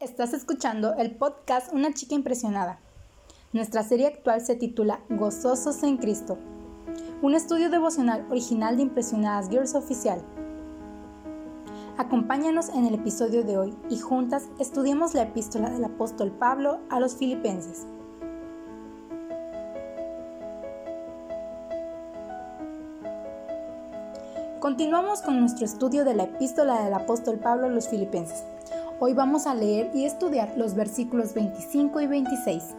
Estás escuchando el podcast Una chica impresionada. Nuestra serie actual se titula Gozosos en Cristo, un estudio devocional original de Impresionadas Girls Oficial. Acompáñanos en el episodio de hoy y juntas estudiemos la epístola del apóstol Pablo a los filipenses. Continuamos con nuestro estudio de la epístola del apóstol Pablo a los filipenses. Hoy vamos a leer y estudiar los versículos 25 y 26.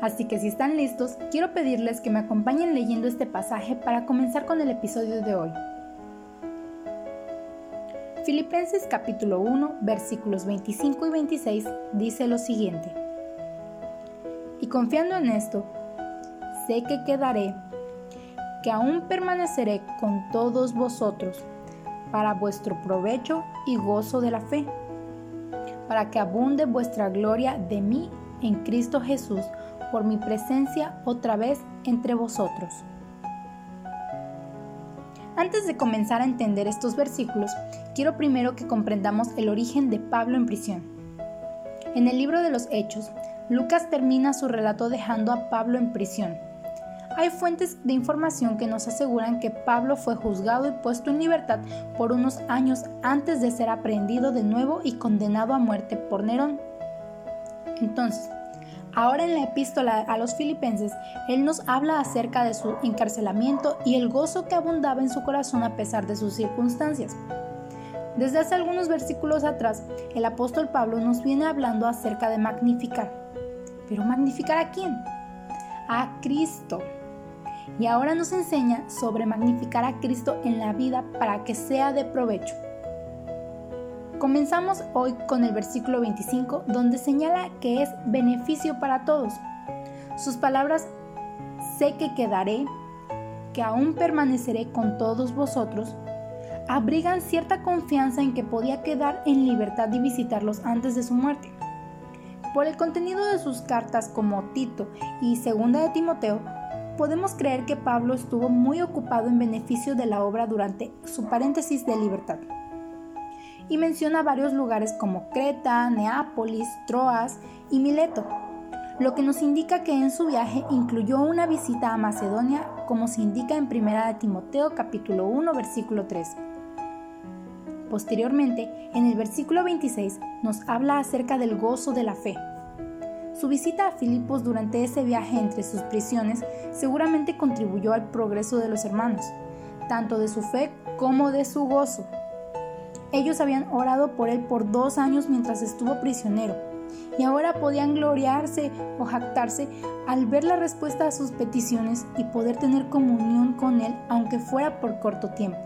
Así que si están listos, quiero pedirles que me acompañen leyendo este pasaje para comenzar con el episodio de hoy. Filipenses capítulo 1 versículos 25 y 26 dice lo siguiente. Y confiando en esto, sé que quedaré, que aún permaneceré con todos vosotros, para vuestro provecho y gozo de la fe para que abunde vuestra gloria de mí en Cristo Jesús por mi presencia otra vez entre vosotros. Antes de comenzar a entender estos versículos, quiero primero que comprendamos el origen de Pablo en prisión. En el libro de los Hechos, Lucas termina su relato dejando a Pablo en prisión hay fuentes de información que nos aseguran que Pablo fue juzgado y puesto en libertad por unos años antes de ser aprehendido de nuevo y condenado a muerte por Nerón. Entonces, ahora en la epístola a los filipenses, él nos habla acerca de su encarcelamiento y el gozo que abundaba en su corazón a pesar de sus circunstancias. Desde hace algunos versículos atrás, el apóstol Pablo nos viene hablando acerca de magnificar. ¿Pero magnificar a quién? A Cristo y ahora nos enseña sobre magnificar a Cristo en la vida para que sea de provecho. Comenzamos hoy con el versículo 25 donde señala que es beneficio para todos. Sus palabras, sé que quedaré, que aún permaneceré con todos vosotros, abrigan cierta confianza en que podía quedar en libertad y visitarlos antes de su muerte. Por el contenido de sus cartas como Tito y Segunda de Timoteo, podemos creer que Pablo estuvo muy ocupado en beneficio de la obra durante su paréntesis de libertad. Y menciona varios lugares como Creta, Neápolis, Troas y Mileto, lo que nos indica que en su viaje incluyó una visita a Macedonia, como se indica en 1 de Timoteo capítulo 1 versículo 3. Posteriormente, en el versículo 26 nos habla acerca del gozo de la fe, su visita a Filipos durante ese viaje entre sus prisiones seguramente contribuyó al progreso de los hermanos, tanto de su fe como de su gozo. Ellos habían orado por él por dos años mientras estuvo prisionero, y ahora podían gloriarse o jactarse al ver la respuesta a sus peticiones y poder tener comunión con él aunque fuera por corto tiempo.